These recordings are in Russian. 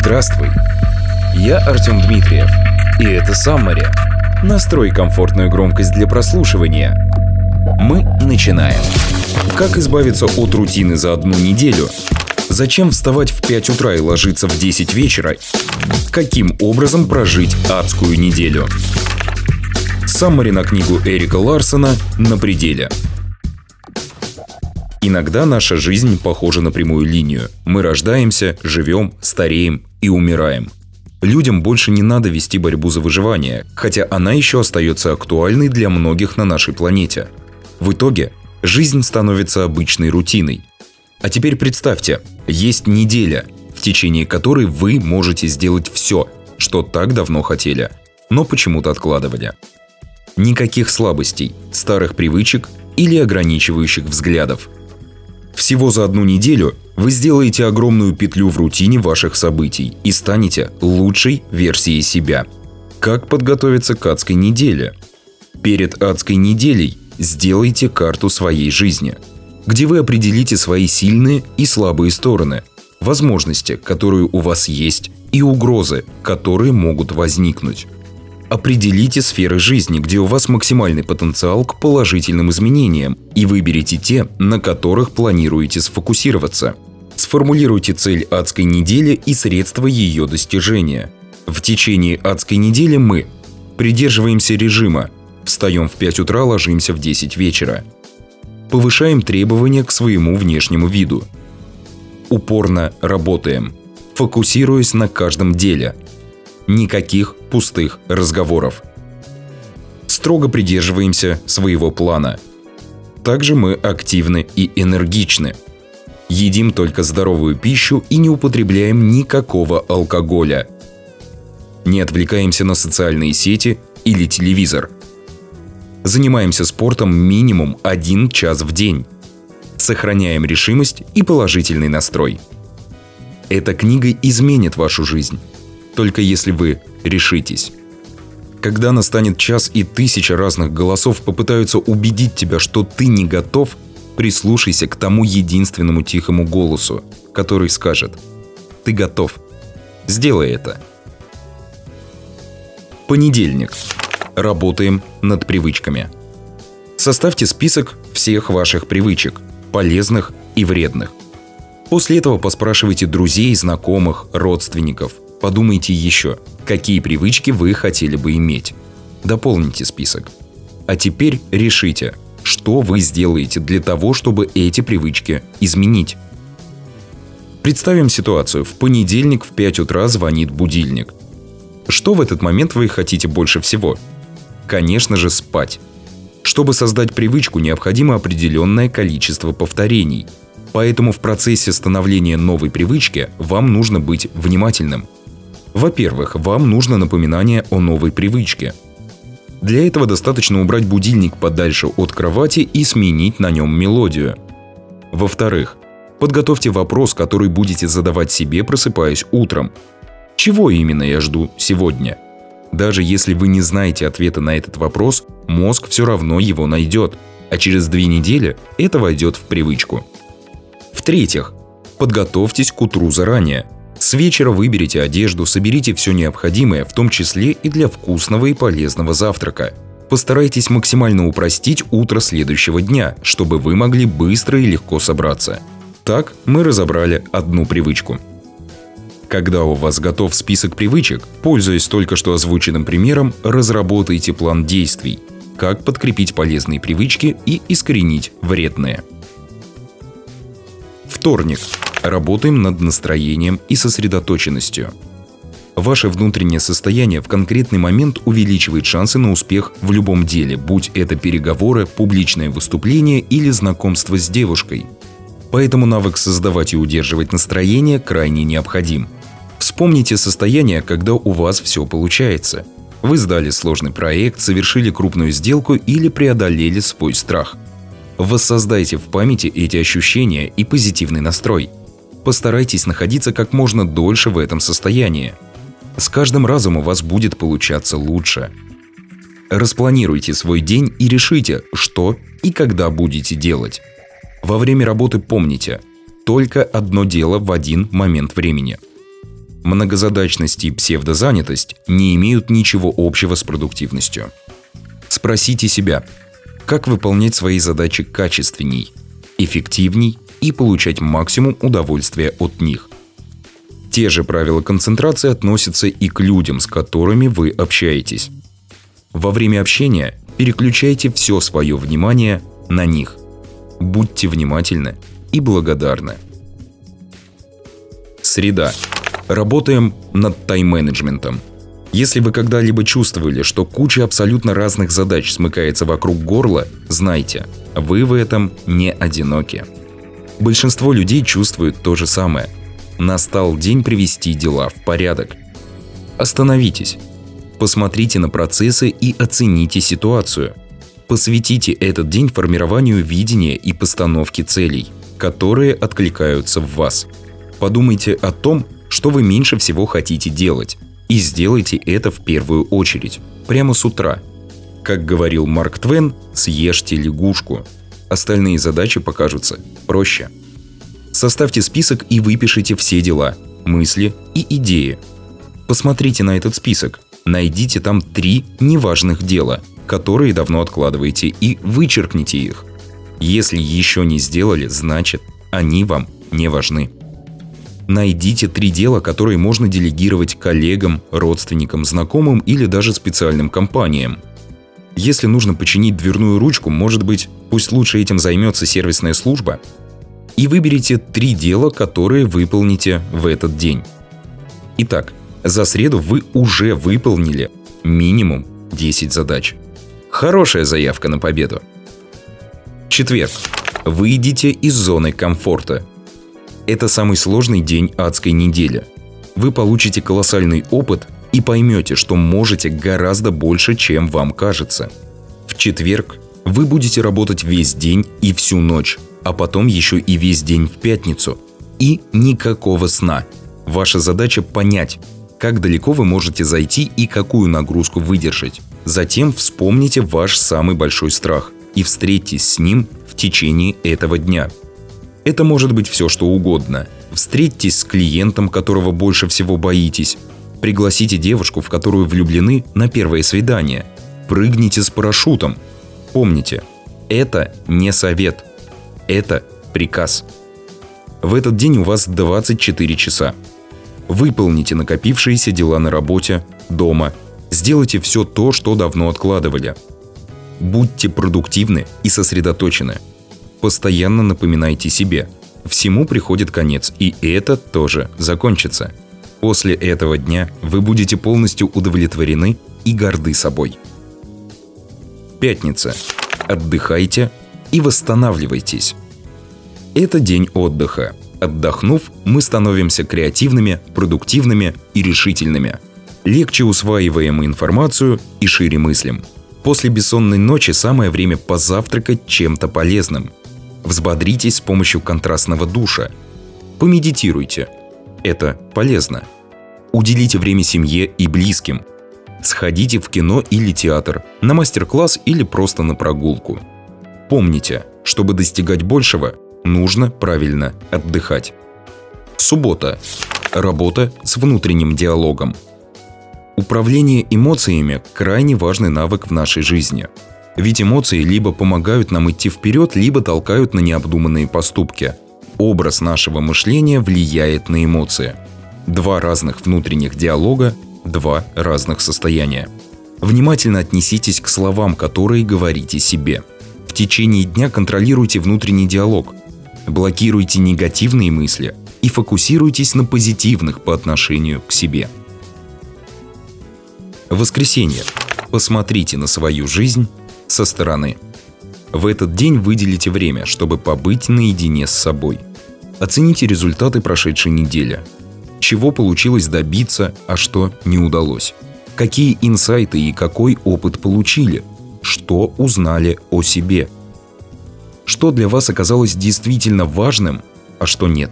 Здравствуй, я Артем Дмитриев, и это Саммари. Настрой комфортную громкость для прослушивания. Мы начинаем. Как избавиться от рутины за одну неделю? Зачем вставать в 5 утра и ложиться в 10 вечера? Каким образом прожить адскую неделю? Саммари на книгу Эрика Ларсона «На пределе». Иногда наша жизнь похожа на прямую линию. Мы рождаемся, живем, стареем и умираем. Людям больше не надо вести борьбу за выживание, хотя она еще остается актуальной для многих на нашей планете. В итоге жизнь становится обычной рутиной. А теперь представьте, есть неделя, в течение которой вы можете сделать все, что так давно хотели, но почему-то откладывали. Никаких слабостей, старых привычек или ограничивающих взглядов – всего за одну неделю вы сделаете огромную петлю в рутине ваших событий и станете лучшей версией себя. Как подготовиться к адской неделе? Перед адской неделей сделайте карту своей жизни, где вы определите свои сильные и слабые стороны, возможности, которые у вас есть, и угрозы, которые могут возникнуть. Определите сферы жизни, где у вас максимальный потенциал к положительным изменениям, и выберите те, на которых планируете сфокусироваться. Сформулируйте цель адской недели и средства ее достижения. В течение адской недели мы придерживаемся режима, встаем в 5 утра, ложимся в 10 вечера. Повышаем требования к своему внешнему виду. Упорно работаем, фокусируясь на каждом деле – Никаких пустых разговоров. Строго придерживаемся своего плана. Также мы активны и энергичны. Едим только здоровую пищу и не употребляем никакого алкоголя. Не отвлекаемся на социальные сети или телевизор. Занимаемся спортом минимум один час в день. Сохраняем решимость и положительный настрой. Эта книга изменит вашу жизнь только если вы решитесь. Когда настанет час и тысяча разных голосов попытаются убедить тебя, что ты не готов, прислушайся к тому единственному тихому голосу, который скажет «Ты готов». Сделай это. Понедельник. Работаем над привычками. Составьте список всех ваших привычек, полезных и вредных. После этого поспрашивайте друзей, знакомых, родственников – Подумайте еще, какие привычки вы хотели бы иметь. Дополните список. А теперь решите, что вы сделаете для того, чтобы эти привычки изменить. Представим ситуацию. В понедельник в 5 утра звонит будильник. Что в этот момент вы хотите больше всего? Конечно же, спать. Чтобы создать привычку, необходимо определенное количество повторений. Поэтому в процессе становления новой привычки вам нужно быть внимательным – во-первых, вам нужно напоминание о новой привычке. Для этого достаточно убрать будильник подальше от кровати и сменить на нем мелодию. Во-вторых, подготовьте вопрос, который будете задавать себе, просыпаясь утром. Чего именно я жду сегодня? Даже если вы не знаете ответа на этот вопрос, мозг все равно его найдет, а через две недели это войдет в привычку. В-третьих, подготовьтесь к утру заранее – с вечера выберите одежду, соберите все необходимое, в том числе и для вкусного и полезного завтрака. Постарайтесь максимально упростить утро следующего дня, чтобы вы могли быстро и легко собраться. Так мы разобрали одну привычку. Когда у вас готов список привычек, пользуясь только что озвученным примером, разработайте план действий, как подкрепить полезные привычки и искоренить вредные. Вторник. Работаем над настроением и сосредоточенностью. Ваше внутреннее состояние в конкретный момент увеличивает шансы на успех в любом деле, будь это переговоры, публичное выступление или знакомство с девушкой. Поэтому навык создавать и удерживать настроение крайне необходим. Вспомните состояние, когда у вас все получается. Вы сдали сложный проект, совершили крупную сделку или преодолели свой страх. Воссоздайте в памяти эти ощущения и позитивный настрой – Постарайтесь находиться как можно дольше в этом состоянии. С каждым разом у вас будет получаться лучше. Распланируйте свой день и решите, что и когда будете делать. Во время работы помните, только одно дело в один момент времени. Многозадачность и псевдозанятость не имеют ничего общего с продуктивностью. Спросите себя, как выполнять свои задачи качественней, эффективней и получать максимум удовольствия от них. Те же правила концентрации относятся и к людям, с которыми вы общаетесь. Во время общения переключайте все свое внимание на них. Будьте внимательны и благодарны. Среда. Работаем над тайм-менеджментом. Если вы когда-либо чувствовали, что куча абсолютно разных задач смыкается вокруг горла, знайте, вы в этом не одиноки. Большинство людей чувствуют то же самое. Настал день привести дела в порядок. Остановитесь. Посмотрите на процессы и оцените ситуацию. Посвятите этот день формированию видения и постановки целей, которые откликаются в вас. Подумайте о том, что вы меньше всего хотите делать, и сделайте это в первую очередь, прямо с утра. Как говорил Марк Твен, съешьте лягушку. Остальные задачи покажутся проще. Составьте список и выпишите все дела, мысли и идеи. Посмотрите на этот список. Найдите там три неважных дела, которые давно откладываете, и вычеркните их. Если еще не сделали, значит, они вам не важны. Найдите три дела, которые можно делегировать коллегам, родственникам, знакомым или даже специальным компаниям. Если нужно починить дверную ручку, может быть, пусть лучше этим займется сервисная служба? И выберите три дела, которые выполните в этот день. Итак, за среду вы уже выполнили минимум 10 задач. Хорошая заявка на победу. Четверг. Выйдите из зоны комфорта – это самый сложный день адской недели. Вы получите колоссальный опыт и поймете, что можете гораздо больше, чем вам кажется. В четверг вы будете работать весь день и всю ночь, а потом еще и весь день в пятницу. И никакого сна. Ваша задача понять, как далеко вы можете зайти и какую нагрузку выдержать. Затем вспомните ваш самый большой страх и встретитесь с ним в течение этого дня – это может быть все, что угодно. Встретитесь с клиентом, которого больше всего боитесь. Пригласите девушку, в которую влюблены, на первое свидание. Прыгните с парашютом. Помните, это не совет. Это приказ. В этот день у вас 24 часа. Выполните накопившиеся дела на работе, дома. Сделайте все то, что давно откладывали. Будьте продуктивны и сосредоточены – Постоянно напоминайте себе. Всему приходит конец, и это тоже закончится. После этого дня вы будете полностью удовлетворены и горды собой. Пятница. Отдыхайте и восстанавливайтесь. Это день отдыха. Отдохнув, мы становимся креативными, продуктивными и решительными. Легче усваиваем информацию и шире мыслим. После бессонной ночи самое время позавтракать чем-то полезным. Взбодритесь с помощью контрастного душа. Помедитируйте. Это полезно. Уделите время семье и близким. Сходите в кино или театр, на мастер-класс или просто на прогулку. Помните, чтобы достигать большего, нужно правильно отдыхать. Суббота. Работа с внутренним диалогом. Управление эмоциями – крайне важный навык в нашей жизни – ведь эмоции либо помогают нам идти вперед, либо толкают на необдуманные поступки. Образ нашего мышления влияет на эмоции. Два разных внутренних диалога, два разных состояния. Внимательно отнеситесь к словам, которые говорите себе. В течение дня контролируйте внутренний диалог. Блокируйте негативные мысли и фокусируйтесь на позитивных по отношению к себе. Воскресенье. Посмотрите на свою жизнь со стороны. В этот день выделите время, чтобы побыть наедине с собой. Оцените результаты прошедшей недели. Чего получилось добиться, а что не удалось. Какие инсайты и какой опыт получили. Что узнали о себе. Что для вас оказалось действительно важным, а что нет.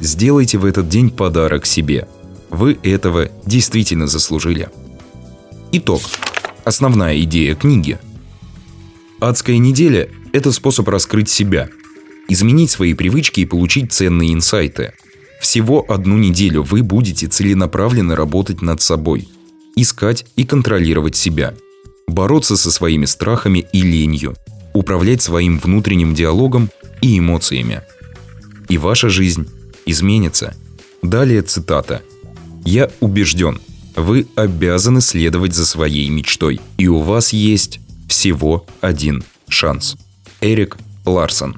Сделайте в этот день подарок себе. Вы этого действительно заслужили. Итог. Основная идея книги – Адская неделя – это способ раскрыть себя, изменить свои привычки и получить ценные инсайты. Всего одну неделю вы будете целенаправленно работать над собой, искать и контролировать себя, бороться со своими страхами и ленью, управлять своим внутренним диалогом и эмоциями. И ваша жизнь изменится. Далее цитата. «Я убежден, вы обязаны следовать за своей мечтой, и у вас есть всего один шанс». Эрик Ларсон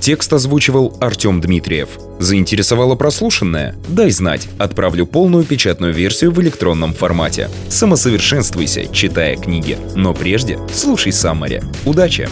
Текст озвучивал Артем Дмитриев. Заинтересовало прослушанное? Дай знать, отправлю полную печатную версию в электронном формате. Самосовершенствуйся, читая книги. Но прежде слушай Саммари. Удачи!